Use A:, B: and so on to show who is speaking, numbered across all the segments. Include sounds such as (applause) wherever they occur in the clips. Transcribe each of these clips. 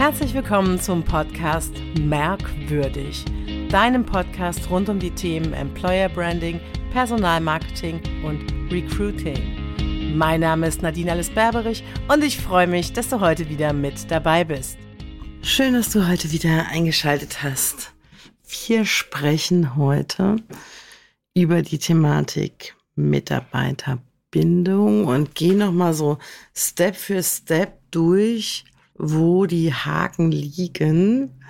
A: Herzlich willkommen zum Podcast Merkwürdig, deinem Podcast rund um die Themen Employer Branding, Personalmarketing und Recruiting. Mein Name ist Nadine Alice Berberich und ich freue mich, dass du heute wieder mit dabei bist. Schön, dass du heute wieder eingeschaltet hast. Wir sprechen heute über die Thematik Mitarbeiterbindung und gehen nochmal so Step für Step durch, wo die Haken liegen,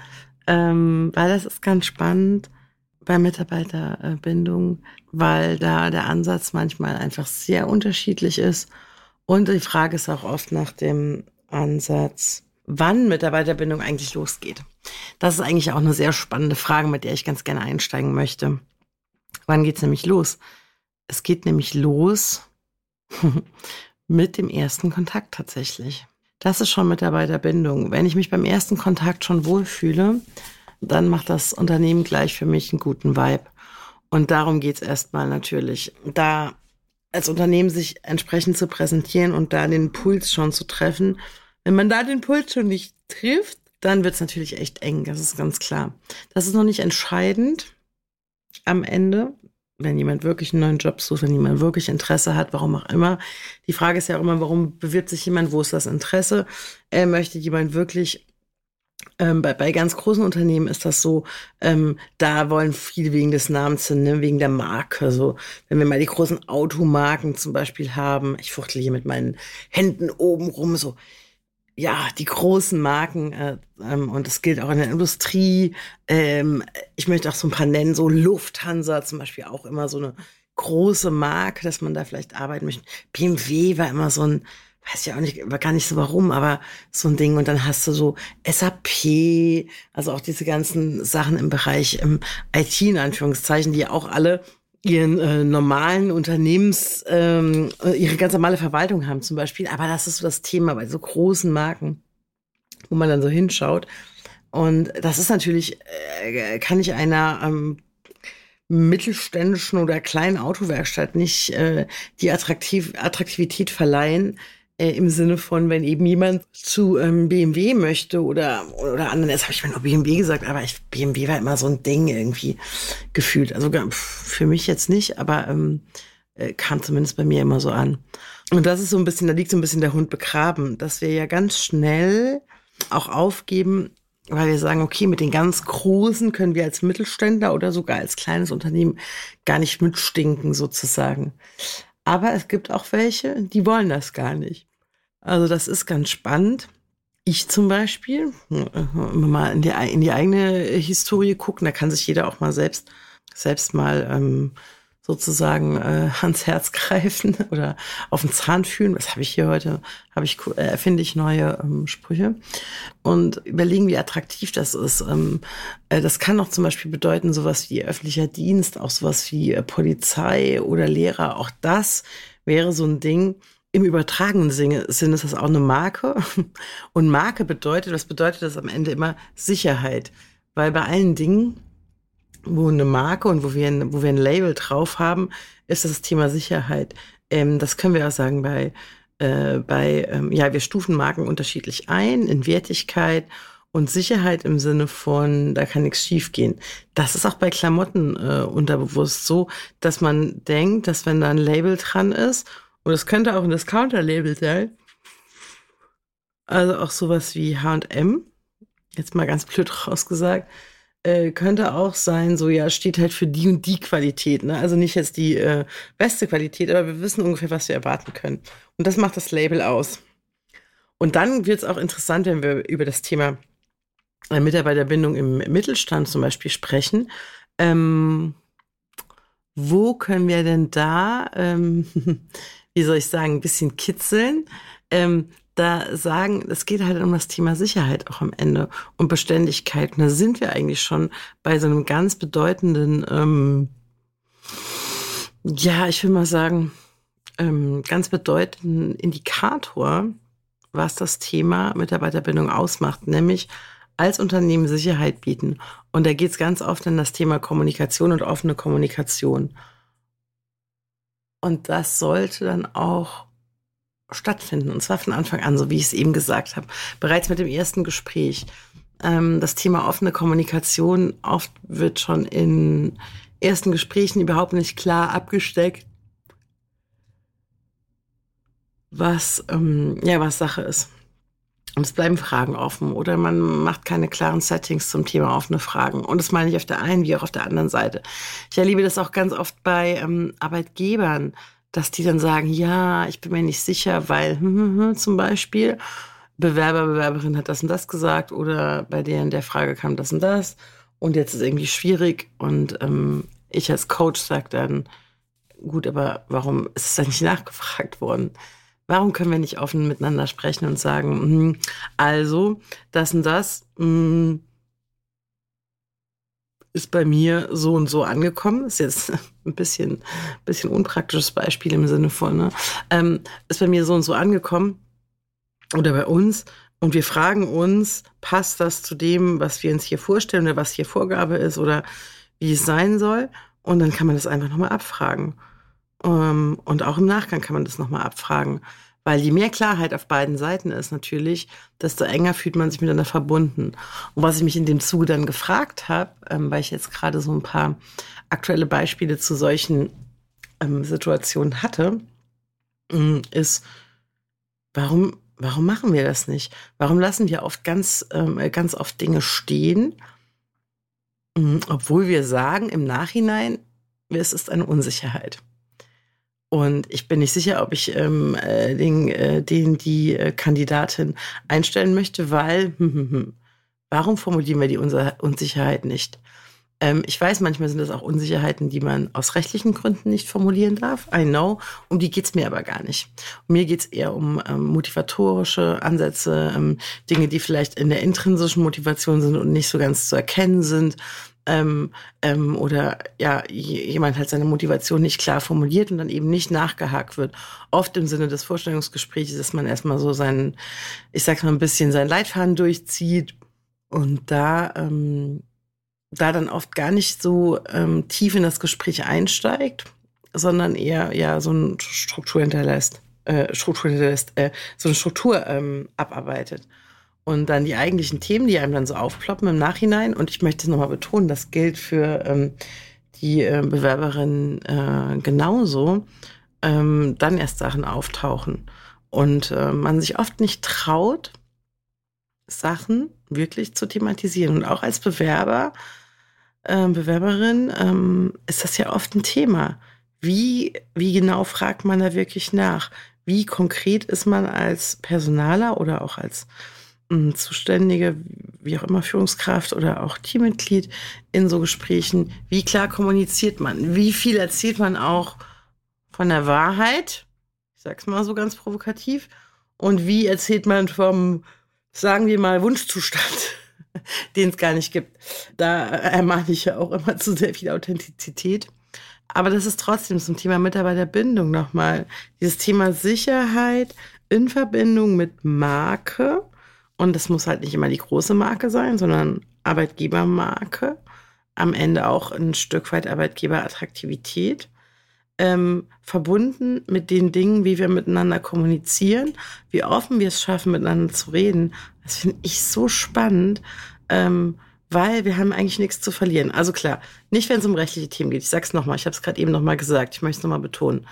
A: ähm, weil das ist ganz spannend bei Mitarbeiterbindung, weil da der Ansatz manchmal einfach sehr unterschiedlich ist. Und die Frage ist auch oft nach dem Ansatz, wann Mitarbeiterbindung eigentlich losgeht. Das ist eigentlich auch eine sehr spannende Frage, mit der ich ganz gerne einsteigen möchte. Wann geht's nämlich los? Es geht nämlich los (laughs) mit dem ersten Kontakt tatsächlich. Das ist schon Mitarbeiterbindung. Wenn ich mich beim ersten Kontakt schon wohlfühle, dann macht das Unternehmen gleich für mich einen guten Vibe. Und darum geht's erstmal natürlich. Da als Unternehmen sich entsprechend zu präsentieren und da den Puls schon zu treffen. Wenn man da den Puls schon nicht trifft, dann wird's natürlich echt eng, das ist ganz klar. Das ist noch nicht entscheidend am Ende wenn jemand wirklich einen neuen Job sucht, wenn jemand wirklich Interesse hat, warum auch immer. Die Frage ist ja auch immer, warum bewirbt sich jemand, wo ist das Interesse? Äh, möchte jemand wirklich ähm, bei, bei ganz großen Unternehmen ist das so, ähm, da wollen viele wegen des Namens hin, ne, wegen der Marke. So, wenn wir mal die großen Automarken zum Beispiel haben, ich fuchtel hier mit meinen Händen oben rum, so, ja, die großen Marken äh, ähm, und das gilt auch in der Industrie. Ähm, ich möchte auch so ein paar nennen, so Lufthansa zum Beispiel auch immer so eine große Marke, dass man da vielleicht arbeiten möchte. BMW war immer so ein, weiß ich auch nicht, gar nicht so warum, aber so ein Ding. Und dann hast du so SAP, also auch diese ganzen Sachen im Bereich im IT in Anführungszeichen, die auch alle ihren äh, normalen Unternehmens, ähm, äh, ihre ganz normale Verwaltung haben zum Beispiel. Aber das ist so das Thema bei so großen Marken, wo man dann so hinschaut. Und das ist natürlich, äh, kann ich einer ähm, mittelständischen oder kleinen Autowerkstatt nicht äh, die Attraktiv Attraktivität verleihen, äh, im Sinne von, wenn eben jemand zu ähm, BMW möchte oder, oder anderen, jetzt habe ich mal nur BMW gesagt, aber ich, BMW war immer so ein Ding irgendwie gefühlt. Also für mich jetzt nicht, aber ähm, äh, kam zumindest bei mir immer so an. Und das ist so ein bisschen, da liegt so ein bisschen der Hund begraben, dass wir ja ganz schnell auch aufgeben, weil wir sagen, okay, mit den ganz Großen können wir als Mittelständler oder sogar als kleines Unternehmen gar nicht mitstinken sozusagen. Aber es gibt auch welche, die wollen das gar nicht. Also das ist ganz spannend. Ich zum Beispiel, mal in die, in die eigene Historie gucken, da kann sich jeder auch mal selbst, selbst mal ähm, sozusagen äh, ans Herz (laughs) greifen oder auf den Zahn fühlen. Was habe ich hier heute? Habe ich äh, erfinde ich neue ähm, Sprüche und überlegen, wie attraktiv das ist. Ähm, äh, das kann auch zum Beispiel bedeuten sowas wie öffentlicher Dienst, auch sowas wie äh, Polizei oder Lehrer. Auch das wäre so ein Ding im übertragenen Sinne es das auch eine Marke. (laughs) Und Marke bedeutet, was bedeutet das am Ende immer? Sicherheit. Weil bei allen Dingen, wo eine Marke und wo wir ein, wo wir ein Label drauf haben, ist das Thema Sicherheit. Ähm, das können wir auch sagen bei, äh, bei ähm, ja, wir stufen Marken unterschiedlich ein in Wertigkeit und Sicherheit im Sinne von, da kann nichts schiefgehen. Das ist auch bei Klamotten äh, unterbewusst so, dass man denkt, dass wenn da ein Label dran ist und es könnte auch ein Discounter-Label sein. Also auch sowas wie H&M, jetzt mal ganz blöd (laughs) rausgesagt, äh, könnte auch sein, so ja, steht halt für die und die Qualität. Ne? Also nicht jetzt die äh, beste Qualität, aber wir wissen ungefähr, was wir erwarten können. Und das macht das Label aus. Und dann wird es auch interessant, wenn wir über das Thema äh, Mitarbeiterbindung im Mittelstand zum Beispiel sprechen. Ähm, wo können wir denn da ähm, (laughs) wie soll ich sagen, ein bisschen kitzeln. Ähm, da sagen, es geht halt um das Thema Sicherheit auch am Ende und Beständigkeit. Und da sind wir eigentlich schon bei so einem ganz bedeutenden, ähm, ja, ich will mal sagen, ähm, ganz bedeutenden Indikator, was das Thema Mitarbeiterbindung ausmacht, nämlich als Unternehmen Sicherheit bieten. Und da geht es ganz oft in das Thema Kommunikation und offene Kommunikation. Und das sollte dann auch stattfinden. Und zwar von Anfang an, so wie ich es eben gesagt habe. Bereits mit dem ersten Gespräch. Ähm, das Thema offene Kommunikation oft wird schon in ersten Gesprächen überhaupt nicht klar abgesteckt, was, ähm, ja, was Sache ist. Und es bleiben Fragen offen oder man macht keine klaren Settings zum Thema offene Fragen. Und das meine ich auf der einen wie auch auf der anderen Seite. Ich erlebe das auch ganz oft bei ähm, Arbeitgebern, dass die dann sagen, ja, ich bin mir nicht sicher, weil hm, hm, hm, zum Beispiel Bewerber, Bewerberin hat das und das gesagt oder bei deren der Frage kam das und das und jetzt ist irgendwie schwierig und ähm, ich als Coach sage dann, gut, aber warum ist es dann nicht nachgefragt worden? Warum können wir nicht offen miteinander sprechen und sagen, hm, also das und das hm, ist bei mir so und so angekommen. Ist jetzt (laughs) ein bisschen, bisschen unpraktisches Beispiel im Sinne von, ne? ähm, ist bei mir so und so angekommen oder bei uns. Und wir fragen uns, passt das zu dem, was wir uns hier vorstellen oder was hier Vorgabe ist oder wie es sein soll? Und dann kann man das einfach nochmal abfragen. Ähm, und auch im Nachgang kann man das nochmal abfragen. Weil je mehr Klarheit auf beiden Seiten ist natürlich, desto enger fühlt man sich miteinander verbunden. Und was ich mich in dem Zuge dann gefragt habe, ähm, weil ich jetzt gerade so ein paar aktuelle Beispiele zu solchen ähm, Situationen hatte, ist, warum, warum machen wir das nicht? Warum lassen wir oft ganz, ganz oft Dinge stehen, obwohl wir sagen im Nachhinein, es ist eine Unsicherheit. Und ich bin nicht sicher, ob ich ähm, äh, den, äh, den die äh, Kandidatin einstellen möchte, weil hm, hm, hm, warum formulieren wir die Unsicherheit nicht? Ähm, ich weiß, manchmal sind das auch Unsicherheiten, die man aus rechtlichen Gründen nicht formulieren darf. I know. Um die geht's mir aber gar nicht. Um mir geht's eher um ähm, motivatorische Ansätze, ähm, Dinge, die vielleicht in der intrinsischen Motivation sind und nicht so ganz zu erkennen sind ähm, ähm, oder ja, jemand hat seine Motivation nicht klar formuliert und dann eben nicht nachgehakt wird. Oft im Sinne des Vorstellungsgesprächs, dass man erstmal so seinen, ich sag mal ein bisschen seinen Leitfaden durchzieht und da, ähm, da dann oft gar nicht so ähm, tief in das Gespräch einsteigt, sondern eher ja so eine Struktur hinterlässt, äh, Struktur hinterlässt, äh, so eine Struktur ähm, abarbeitet. Und dann die eigentlichen Themen, die einem dann so aufploppen im Nachhinein. Und ich möchte es nochmal betonen, das gilt für ähm, die äh, Bewerberin äh, genauso, ähm, dann erst Sachen auftauchen. Und äh, man sich oft nicht traut, Sachen wirklich zu thematisieren. Und auch als Bewerber, äh, Bewerberin ähm, ist das ja oft ein Thema. Wie, wie genau fragt man da wirklich nach? Wie konkret ist man als Personaler oder auch als Zuständige, wie auch immer Führungskraft oder auch Teammitglied in so Gesprächen, wie klar kommuniziert man, wie viel erzählt man auch von der Wahrheit, ich sag's mal so ganz provokativ, und wie erzählt man vom, sagen wir mal, Wunschzustand, (laughs) den es gar nicht gibt. Da ermahne ich ja auch immer zu sehr viel Authentizität. Aber das ist trotzdem zum Thema Mitarbeiterbindung nochmal. Dieses Thema Sicherheit in Verbindung mit Marke und es muss halt nicht immer die große Marke sein, sondern Arbeitgebermarke. Am Ende auch ein Stück weit Arbeitgeberattraktivität. Ähm, verbunden mit den Dingen, wie wir miteinander kommunizieren, wie offen wir es schaffen, miteinander zu reden. Das finde ich so spannend, ähm, weil wir haben eigentlich nichts zu verlieren. Also klar, nicht wenn es um rechtliche Themen geht. Ich sag's nochmal, ich habe es gerade eben nochmal gesagt, ich möchte es nochmal betonen.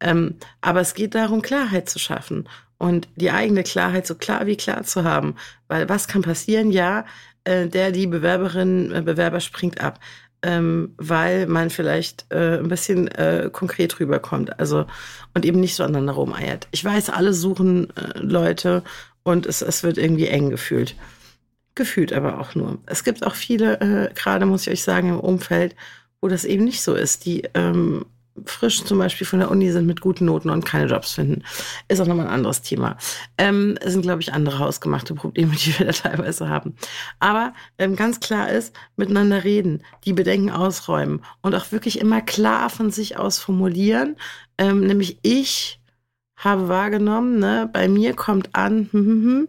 A: Ähm, aber es geht darum, Klarheit zu schaffen und die eigene Klarheit so klar wie klar zu haben. Weil was kann passieren? Ja, äh, der, die Bewerberin, äh, Bewerber springt ab, ähm, weil man vielleicht äh, ein bisschen äh, konkret rüberkommt. Also und eben nicht so aneinander rumeiert. Ich weiß, alle suchen äh, Leute und es, es wird irgendwie eng gefühlt. Gefühlt aber auch nur. Es gibt auch viele, äh, gerade muss ich euch sagen, im Umfeld, wo das eben nicht so ist, die ähm, frisch zum Beispiel von der Uni sind mit guten Noten und keine Jobs finden, ist auch nochmal ein anderes Thema. Ähm, es sind, glaube ich, andere hausgemachte Probleme, (laughs) die wir da teilweise haben. Aber ähm, ganz klar ist, miteinander reden, die Bedenken ausräumen und auch wirklich immer klar von sich aus formulieren. Ähm, nämlich ich habe wahrgenommen, ne, bei mir kommt an, hm, hm, hm,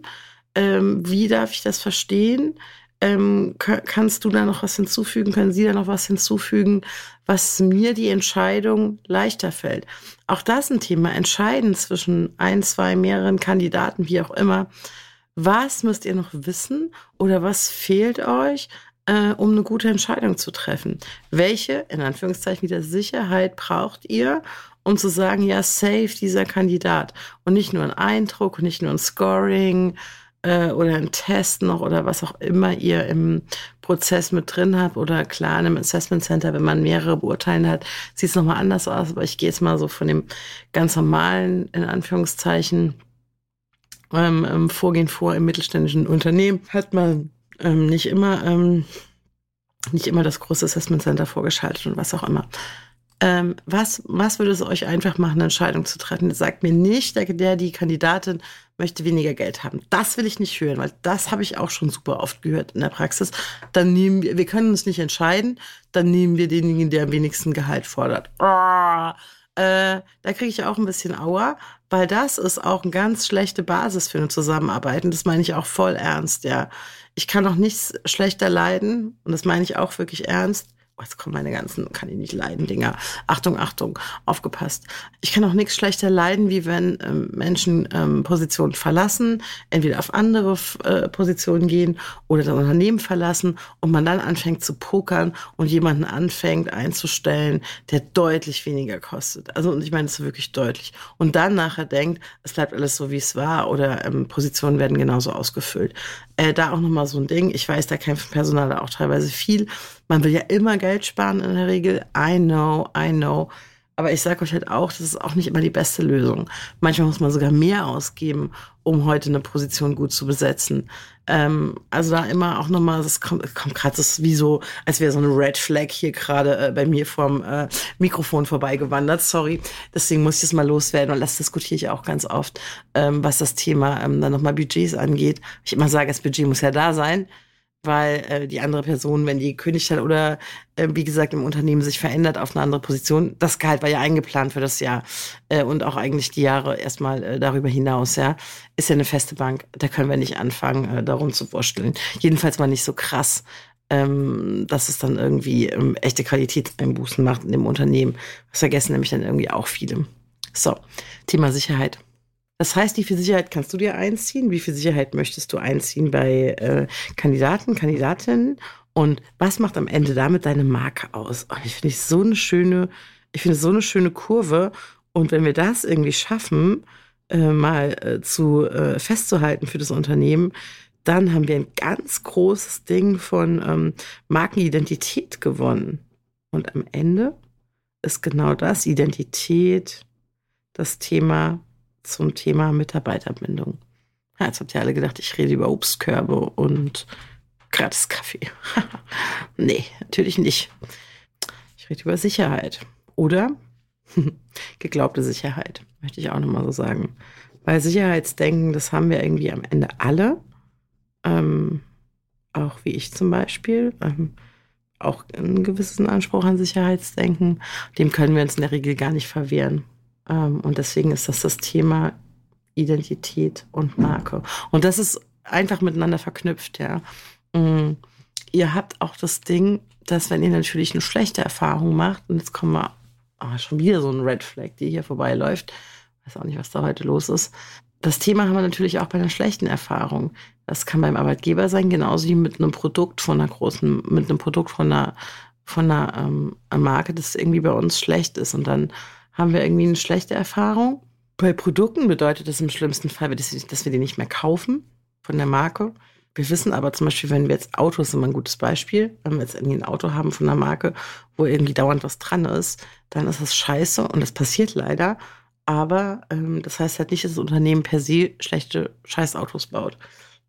A: ähm, wie darf ich das verstehen? Ähm, kannst du da noch was hinzufügen? Können Sie da noch was hinzufügen, was mir die Entscheidung leichter fällt? Auch das ein Thema. Entscheiden zwischen ein, zwei, mehreren Kandidaten, wie auch immer. Was müsst ihr noch wissen oder was fehlt euch, äh, um eine gute Entscheidung zu treffen? Welche, in Anführungszeichen, wieder Sicherheit braucht ihr, um zu sagen, ja, safe dieser Kandidat und nicht nur ein Eindruck nicht nur ein Scoring äh, oder ein Test noch oder was auch immer ihr im Prozess mit drin habt oder klar in einem Assessment Center, wenn man mehrere beurteilen hat, sieht es nochmal anders aus, aber ich gehe jetzt mal so von dem ganz normalen, in Anführungszeichen, ähm, ähm, Vorgehen vor im mittelständischen Unternehmen, hat man ähm, nicht immer ähm, nicht immer das große Assessment Center vorgeschaltet und was auch immer. Ähm, was, was würde es euch einfach machen, eine Entscheidung zu treffen? Sagt mir nicht, der, der, die Kandidatin möchte weniger Geld haben. Das will ich nicht hören, weil das habe ich auch schon super oft gehört in der Praxis. Dann nehmen wir, wir können uns nicht entscheiden, dann nehmen wir denjenigen, der am wenigsten Gehalt fordert. Oh, äh, da kriege ich auch ein bisschen Aua, weil das ist auch eine ganz schlechte Basis für eine Zusammenarbeit. Und das meine ich auch voll ernst, ja. Ich kann auch nichts schlechter leiden, und das meine ich auch wirklich ernst, jetzt kommen meine ganzen, kann ich nicht leiden, Dinger. Achtung, Achtung, aufgepasst. Ich kann auch nichts schlechter leiden, wie wenn ähm, Menschen ähm, Positionen verlassen, entweder auf andere äh, Positionen gehen oder das Unternehmen verlassen und man dann anfängt zu pokern und jemanden anfängt einzustellen, der deutlich weniger kostet. Also, und ich meine, ist wirklich deutlich. Und dann nachher denkt, es bleibt alles so, wie es war oder ähm, Positionen werden genauso ausgefüllt. Äh, da auch nochmal so ein Ding. Ich weiß, da kämpft Personal auch teilweise viel. Man will ja immer Geld sparen in der Regel. I know, I know. Aber ich sage euch halt auch, das ist auch nicht immer die beste Lösung. Manchmal muss man sogar mehr ausgeben, um heute eine Position gut zu besetzen. Ähm, also da immer auch nochmal, das kommt, kommt gerade das wie so, als wäre so eine Red Flag hier gerade äh, bei mir vorm äh, Mikrofon vorbeigewandert. Sorry. Deswegen muss ich das mal loswerden und das diskutiere ich auch ganz oft, ähm, was das Thema ähm, dann nochmal Budgets angeht. Ich immer sage, das Budget muss ja da sein weil äh, die andere Person, wenn die gekündigt hat oder äh, wie gesagt im Unternehmen sich verändert auf eine andere Position, das Gehalt war ja eingeplant für das Jahr äh, und auch eigentlich die Jahre erstmal äh, darüber hinaus, ja, ist ja eine feste Bank, da können wir nicht anfangen, äh, darum zu vorstellen. Jedenfalls mal nicht so krass, ähm, dass es dann irgendwie ähm, echte Qualitätseinbußen macht in dem Unternehmen. Das vergessen nämlich dann irgendwie auch viele. So, Thema Sicherheit. Das heißt, wie viel Sicherheit kannst du dir einziehen? Wie viel Sicherheit möchtest du einziehen bei äh, Kandidaten, Kandidatinnen? Und was macht am Ende damit deine Marke aus? Oh, ich finde so eine schöne, ich finde so eine schöne Kurve. Und wenn wir das irgendwie schaffen, äh, mal äh, zu äh, festzuhalten für das Unternehmen, dann haben wir ein ganz großes Ding von ähm, Markenidentität gewonnen. Und am Ende ist genau das, Identität, das Thema zum Thema Mitarbeiterbindung. Ja, jetzt habt ihr alle gedacht, ich rede über Obstkörbe und gratis Kaffee. (laughs) nee, natürlich nicht. Ich rede über Sicherheit. Oder (laughs) geglaubte Sicherheit, möchte ich auch nochmal so sagen. Weil Sicherheitsdenken, das haben wir irgendwie am Ende alle. Ähm, auch wie ich zum Beispiel. Ähm, auch einen gewissen Anspruch an Sicherheitsdenken. Dem können wir uns in der Regel gar nicht verwehren. Ähm, und deswegen ist das das Thema Identität und Marke. Und das ist einfach miteinander verknüpft, ja. Mm, ihr habt auch das Ding, dass wenn ihr natürlich eine schlechte Erfahrung macht, und jetzt kommen wir oh, schon wieder so ein Red Flag, die hier vorbeiläuft, weiß auch nicht, was da heute los ist. Das Thema haben wir natürlich auch bei einer schlechten Erfahrung. Das kann beim Arbeitgeber sein, genauso wie mit einem Produkt von einer großen, mit einem Produkt von einer, von einer ähm, Marke, das irgendwie bei uns schlecht ist. Und dann haben wir irgendwie eine schlechte Erfahrung. Bei Produkten bedeutet das im schlimmsten Fall, dass wir die nicht mehr kaufen von der Marke. Wir wissen aber zum Beispiel, wenn wir jetzt Autos sind, ein gutes Beispiel, wenn wir jetzt irgendwie ein Auto haben von einer Marke, wo irgendwie dauernd was dran ist, dann ist das scheiße und das passiert leider. Aber ähm, das heißt halt nicht, dass das Unternehmen per se schlechte Scheißautos baut.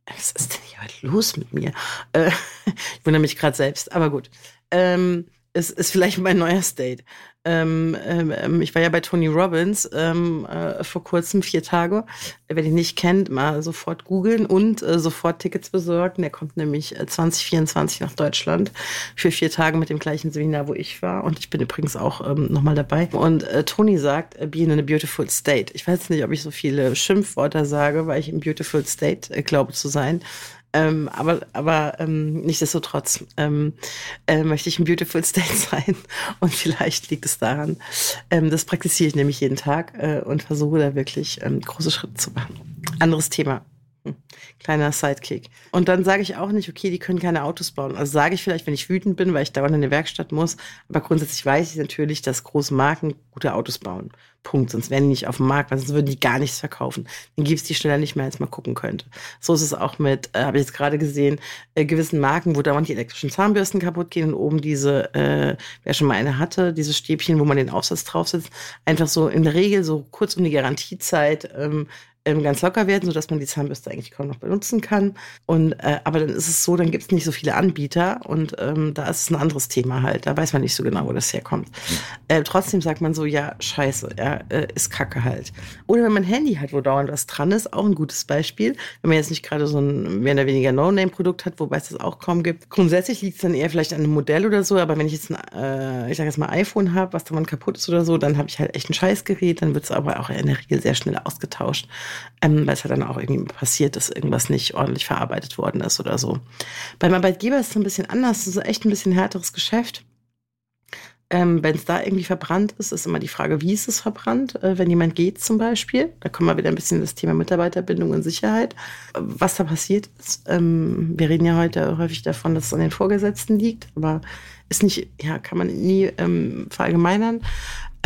A: Was ist denn hier heute los mit mir? Äh, (laughs) ich wundere mich gerade selbst, aber gut. Ähm, es ist vielleicht mein neuer State. Ähm, ähm, ich war ja bei Tony Robbins ähm, äh, vor kurzem, vier Tage. Wer den nicht kennt, mal sofort googeln und äh, sofort Tickets besorgen. Der kommt nämlich 2024 äh, nach Deutschland für vier Tage mit dem gleichen Seminar, wo ich war. Und ich bin übrigens auch ähm, nochmal dabei. Und äh, Tony sagt, äh, be in a beautiful state. Ich weiß nicht, ob ich so viele Schimpfwörter sage, weil ich im beautiful state äh, glaube zu sein. Ähm, aber aber ähm, nichtsdestotrotz ähm, äh, möchte ich ein Beautiful State (laughs) sein. Und vielleicht liegt es daran. Ähm, das praktiziere ich nämlich jeden Tag äh, und versuche da wirklich ähm, große Schritte zu machen. Anderes Thema. Kleiner Sidekick. Und dann sage ich auch nicht, okay, die können keine Autos bauen. Also sage ich vielleicht, wenn ich wütend bin, weil ich dauernd in die Werkstatt muss. Aber grundsätzlich weiß ich natürlich, dass große Marken gute Autos bauen. Punkt. Sonst wären die nicht auf dem Markt, weil sonst würden die gar nichts verkaufen. Dann gibt es die schneller nicht mehr, als man gucken könnte. So ist es auch mit, äh, habe ich jetzt gerade gesehen, äh, gewissen Marken, wo dauernd die elektrischen Zahnbürsten kaputt gehen und oben diese, äh, wer schon mal eine hatte, diese Stäbchen, wo man den Aufsatz draufsetzt, einfach so in der Regel so kurz um die Garantiezeit ähm, ähm, ganz locker werden, sodass man die Zahnbürste eigentlich kaum noch benutzen kann. Und äh, aber dann ist es so, dann gibt es nicht so viele Anbieter und ähm, da ist es ein anderes Thema halt. Da weiß man nicht so genau, wo das herkommt. Äh, trotzdem sagt man so, ja, scheiße, ja, äh, ist Kacke halt. Oder wenn man ein Handy hat, wo dauernd was dran ist, auch ein gutes Beispiel. Wenn man jetzt nicht gerade so ein mehr oder weniger No-Name-Produkt hat, wobei es das auch kaum gibt. Grundsätzlich liegt es dann eher vielleicht an einem Modell oder so, aber wenn ich jetzt ein, äh, ich sag jetzt mal iPhone habe, was dann kaputt ist oder so, dann habe ich halt echt ein Scheißgerät, dann wird es aber auch in der Regel sehr schnell ausgetauscht ähm, weil es halt dann auch irgendwie passiert, dass irgendwas nicht ordentlich verarbeitet worden ist oder so. Beim Arbeitgeber ist es ein bisschen anders, es ist echt ein bisschen härteres Geschäft. Ähm, wenn es da irgendwie verbrannt ist, ist immer die Frage, wie ist es verbrannt? Äh, wenn jemand geht zum Beispiel, da kommen wir wieder ein bisschen in das Thema Mitarbeiterbindung und Sicherheit. Was da passiert ist, ähm, wir reden ja heute häufig davon, dass es an den Vorgesetzten liegt, aber ist nicht, ja, kann man nie ähm, verallgemeinern.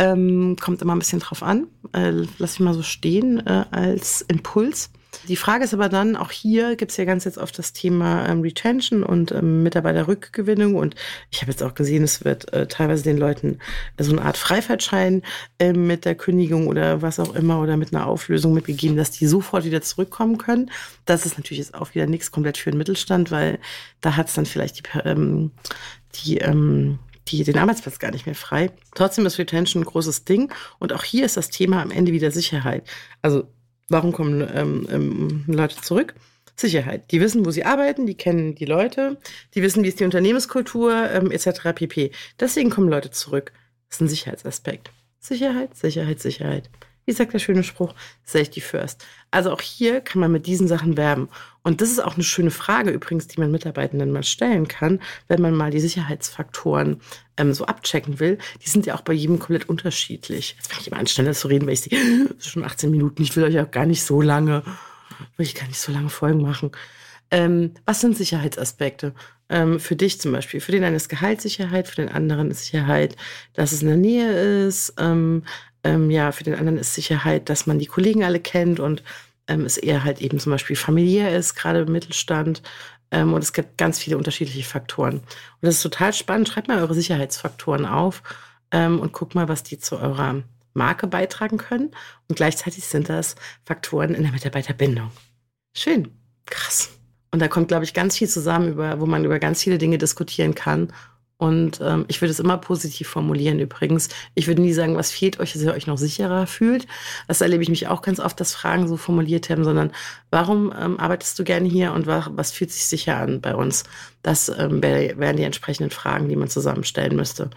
A: Ähm, kommt immer ein bisschen drauf an. Äh, lass ich mal so stehen äh, als Impuls. Die Frage ist aber dann, auch hier gibt es ja ganz jetzt oft das Thema ähm, Retention und ähm, Mitarbeiterrückgewinnung. Und ich habe jetzt auch gesehen, es wird äh, teilweise den Leuten so eine Art Freifahrtschein äh, mit der Kündigung oder was auch immer oder mit einer Auflösung mitgegeben, dass die sofort wieder zurückkommen können. Das ist natürlich jetzt auch wieder nichts komplett für den Mittelstand, weil da hat es dann vielleicht die, ähm, die ähm, die den Arbeitsplatz gar nicht mehr frei. Trotzdem ist Retention ein großes Ding. Und auch hier ist das Thema am Ende wieder Sicherheit. Also, warum kommen ähm, ähm, Leute zurück? Sicherheit. Die wissen, wo sie arbeiten, die kennen die Leute, die wissen, wie ist die Unternehmenskultur, ähm, etc. pp. Deswegen kommen Leute zurück. Das ist ein Sicherheitsaspekt. Sicherheit, Sicherheit, Sicherheit. Wie sagt der schöne Spruch? Safety first. Also auch hier kann man mit diesen Sachen werben. Und das ist auch eine schöne Frage übrigens, die man Mitarbeitenden mal stellen kann, wenn man mal die Sicherheitsfaktoren ähm, so abchecken will. Die sind ja auch bei jedem komplett unterschiedlich. Jetzt fange ich immer an, schneller zu reden, weil ich sehe, es ist schon 18 Minuten, ich will euch auch gar nicht so lange, will ich gar nicht so lange Folgen machen. Ähm, was sind Sicherheitsaspekte? Ähm, für dich zum Beispiel. Für den einen ist Gehaltssicherheit, für den anderen ist Sicherheit, dass es in der Nähe ist. Ähm, ähm, ja, für den anderen ist Sicherheit, dass man die Kollegen alle kennt und ähm, es eher halt eben zum Beispiel familiär ist, gerade im Mittelstand. Ähm, und es gibt ganz viele unterschiedliche Faktoren. Und das ist total spannend. Schreibt mal eure Sicherheitsfaktoren auf ähm, und guckt mal, was die zu eurer Marke beitragen können. Und gleichzeitig sind das Faktoren in der Mitarbeiterbindung. Schön. Krass. Und da kommt, glaube ich, ganz viel zusammen, über, wo man über ganz viele Dinge diskutieren kann und ähm, ich würde es immer positiv formulieren übrigens. Ich würde nie sagen, was fehlt euch, dass ihr euch noch sicherer fühlt. Das erlebe ich mich auch ganz oft, dass Fragen so formuliert haben, sondern warum ähm, arbeitest du gerne hier und was, was fühlt sich sicher an bei uns? Das ähm, wären die entsprechenden Fragen, die man zusammenstellen müsste.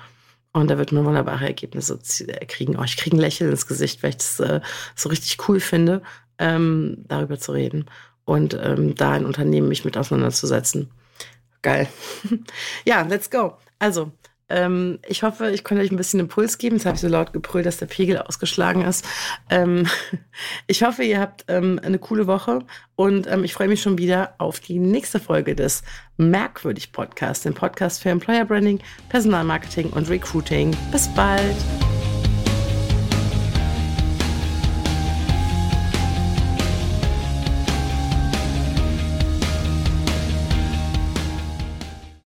A: Und da wird man wunderbare Ergebnisse kriegen. Oh, ich kriege ein Lächeln ins Gesicht, weil ich das äh, so richtig cool finde, ähm, darüber zu reden und ähm, da ein Unternehmen mich mit auseinanderzusetzen. Geil. (laughs) ja, let's go. Also, ähm, ich hoffe, ich konnte euch ein bisschen Impuls geben. Jetzt habe ich so laut gebrüllt, dass der Pegel ausgeschlagen ist. Ähm, (laughs) ich hoffe, ihr habt ähm, eine coole Woche und ähm, ich freue mich schon wieder auf die nächste Folge des Merkwürdig Podcasts, dem Podcast für Employer Branding, Personalmarketing und Recruiting. Bis bald.